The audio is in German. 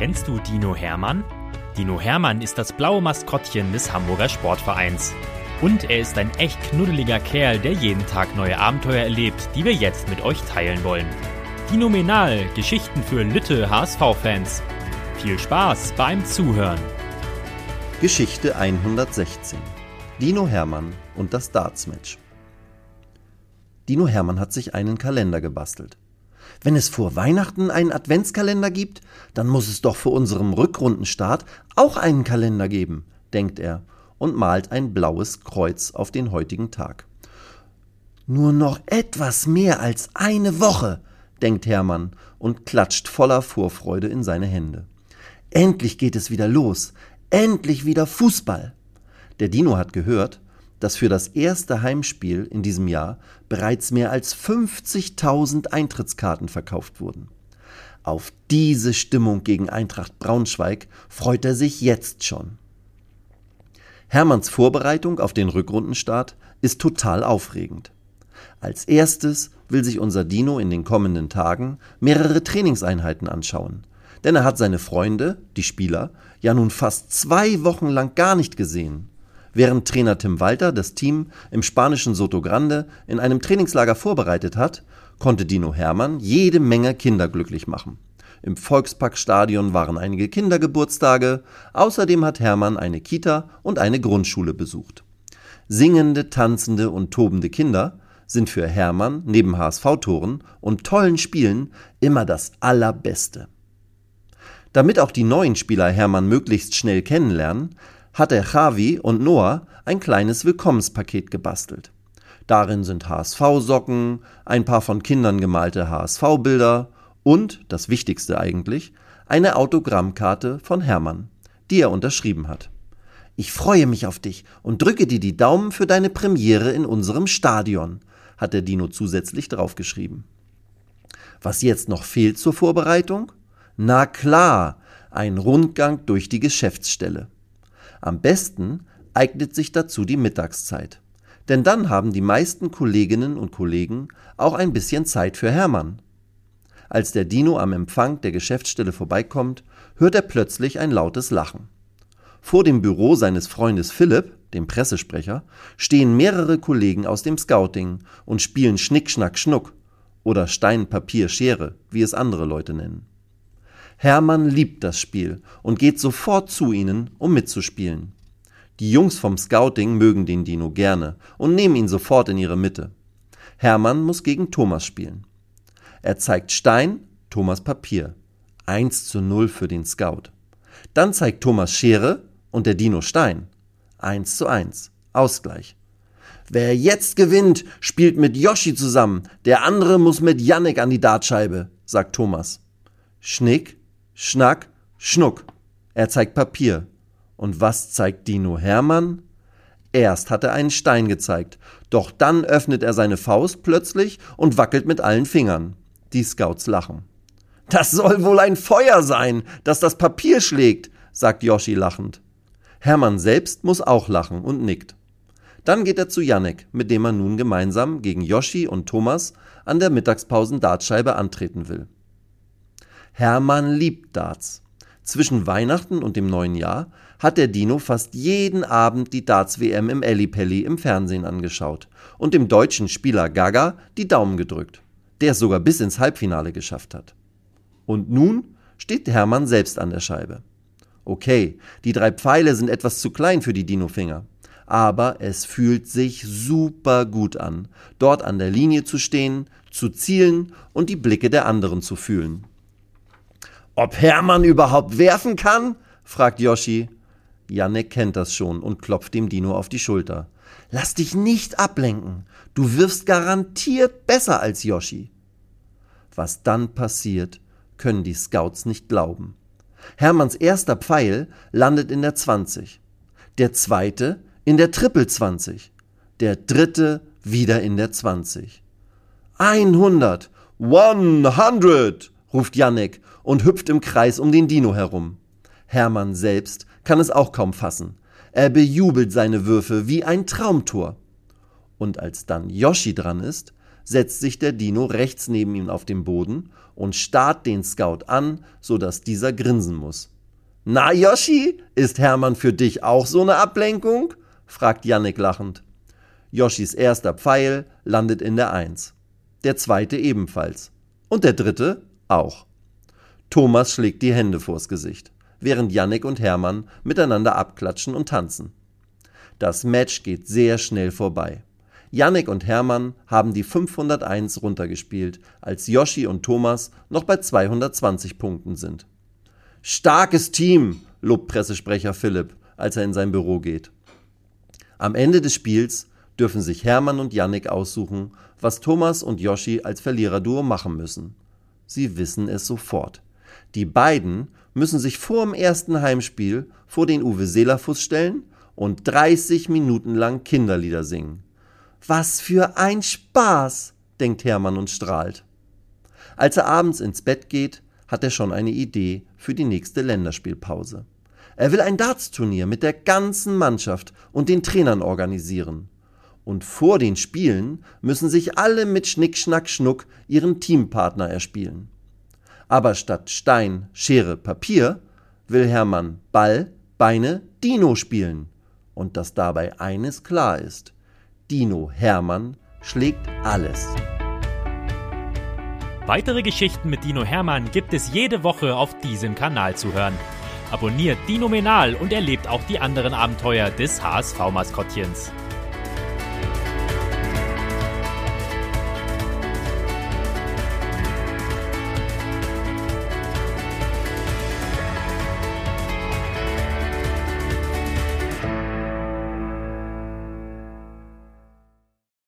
Kennst du Dino Hermann? Dino Hermann ist das blaue Maskottchen des Hamburger Sportvereins. Und er ist ein echt knuddeliger Kerl, der jeden Tag neue Abenteuer erlebt, die wir jetzt mit euch teilen wollen. Dinominal, Geschichten für Lütte HSV-Fans. Viel Spaß beim Zuhören. Geschichte 116. Dino Hermann und das Darts-Match. Dino Hermann hat sich einen Kalender gebastelt. Wenn es vor Weihnachten einen Adventskalender gibt, dann muss es doch vor unserem Rückrundenstart auch einen Kalender geben, denkt er und malt ein blaues Kreuz auf den heutigen Tag. Nur noch etwas mehr als eine Woche, denkt Hermann und klatscht voller Vorfreude in seine Hände. Endlich geht es wieder los, endlich wieder Fußball. Der Dino hat gehört, dass für das erste Heimspiel in diesem Jahr bereits mehr als 50.000 Eintrittskarten verkauft wurden. Auf diese Stimmung gegen Eintracht Braunschweig freut er sich jetzt schon. Hermanns Vorbereitung auf den Rückrundenstart ist total aufregend. Als erstes will sich unser Dino in den kommenden Tagen mehrere Trainingseinheiten anschauen. Denn er hat seine Freunde, die Spieler, ja nun fast zwei Wochen lang gar nicht gesehen. Während Trainer Tim Walter das Team im spanischen Soto Grande in einem Trainingslager vorbereitet hat, konnte Dino Hermann jede Menge Kinder glücklich machen. Im Volksparkstadion waren einige Kindergeburtstage, außerdem hat Hermann eine Kita und eine Grundschule besucht. Singende, tanzende und tobende Kinder sind für Hermann neben HSV-Toren und tollen Spielen immer das Allerbeste. Damit auch die neuen Spieler Hermann möglichst schnell kennenlernen, hat der Javi und Noah ein kleines Willkommenspaket gebastelt. Darin sind HSV-Socken, ein paar von Kindern gemalte HSV-Bilder und, das Wichtigste eigentlich, eine Autogrammkarte von Hermann, die er unterschrieben hat. Ich freue mich auf dich und drücke dir die Daumen für deine Premiere in unserem Stadion, hat der Dino zusätzlich draufgeschrieben. Was jetzt noch fehlt zur Vorbereitung? Na klar, ein Rundgang durch die Geschäftsstelle. Am besten eignet sich dazu die Mittagszeit. Denn dann haben die meisten Kolleginnen und Kollegen auch ein bisschen Zeit für Hermann. Als der Dino am Empfang der Geschäftsstelle vorbeikommt, hört er plötzlich ein lautes Lachen. Vor dem Büro seines Freundes Philipp, dem Pressesprecher, stehen mehrere Kollegen aus dem Scouting und spielen Schnick, Schnack, Schnuck oder Stein, Papier, Schere, wie es andere Leute nennen. Hermann liebt das Spiel und geht sofort zu ihnen, um mitzuspielen. Die Jungs vom Scouting mögen den Dino gerne und nehmen ihn sofort in ihre Mitte. Hermann muss gegen Thomas spielen. Er zeigt Stein, Thomas Papier. 1 zu 0 für den Scout. Dann zeigt Thomas Schere und der Dino Stein. 1 zu 1. Ausgleich. Wer jetzt gewinnt, spielt mit Yoshi zusammen. Der andere muss mit Yannick an die Dartscheibe, sagt Thomas. Schnick, Schnack, Schnuck. Er zeigt Papier. Und was zeigt Dino Hermann? Erst hat er einen Stein gezeigt, doch dann öffnet er seine Faust plötzlich und wackelt mit allen Fingern. Die Scouts lachen. Das soll wohl ein Feuer sein, das das Papier schlägt, sagt Yoshi lachend. Hermann selbst muss auch lachen und nickt. Dann geht er zu Yannick, mit dem er nun gemeinsam gegen Yoshi und Thomas an der Mittagspausen Dartscheibe antreten will. Hermann liebt Darts. Zwischen Weihnachten und dem neuen Jahr hat der Dino fast jeden Abend die Darts-WM im Ellipelli im Fernsehen angeschaut und dem deutschen Spieler Gaga die Daumen gedrückt, der es sogar bis ins Halbfinale geschafft hat. Und nun steht Hermann selbst an der Scheibe. Okay, die drei Pfeile sind etwas zu klein für die Dino-Finger, aber es fühlt sich super gut an, dort an der Linie zu stehen, zu zielen und die Blicke der anderen zu fühlen. Ob Hermann überhaupt werfen kann? fragt Yoshi. Janne kennt das schon und klopft dem Dino auf die Schulter. Lass dich nicht ablenken. Du wirfst garantiert besser als Yoshi. Was dann passiert, können die Scouts nicht glauben. Hermanns erster Pfeil landet in der 20, der zweite in der Triple 20, der dritte wieder in der 20. 100! 100! ruft Jannik und hüpft im Kreis um den Dino herum. Hermann selbst kann es auch kaum fassen. Er bejubelt seine Würfe wie ein Traumtor. Und als dann Yoshi dran ist, setzt sich der Dino rechts neben ihm auf den Boden und starrt den Scout an, sodass dieser grinsen muss. Na, Yoshi, ist Hermann für dich auch so eine Ablenkung? fragt Yannick lachend. Yoshis erster Pfeil landet in der Eins. Der zweite ebenfalls. Und der dritte auch. Thomas schlägt die Hände vors Gesicht, während Yannick und Hermann miteinander abklatschen und tanzen. Das Match geht sehr schnell vorbei. Yannick und Hermann haben die 501 runtergespielt, als Yoshi und Thomas noch bei 220 Punkten sind. Starkes Team, lobt Pressesprecher Philipp, als er in sein Büro geht. Am Ende des Spiels dürfen sich Hermann und Yannick aussuchen, was Thomas und Yoshi als Verliererduo machen müssen. Sie wissen es sofort. Die beiden müssen sich vor dem ersten Heimspiel vor den Uwe Seelerfuss stellen und 30 Minuten lang Kinderlieder singen. Was für ein Spaß, denkt Hermann und strahlt. Als er abends ins Bett geht, hat er schon eine Idee für die nächste Länderspielpause. Er will ein Dartsturnier mit der ganzen Mannschaft und den Trainern organisieren. Und vor den Spielen müssen sich alle mit Schnick, Schnack, Schnuck ihren Teampartner erspielen. Aber statt Stein, Schere, Papier will Hermann Ball, Beine, Dino spielen. Und dass dabei eines klar ist. Dino Hermann schlägt alles. Weitere Geschichten mit Dino Hermann gibt es jede Woche auf diesem Kanal zu hören. Abonniert Dino Menal und erlebt auch die anderen Abenteuer des HSV-Maskottchens.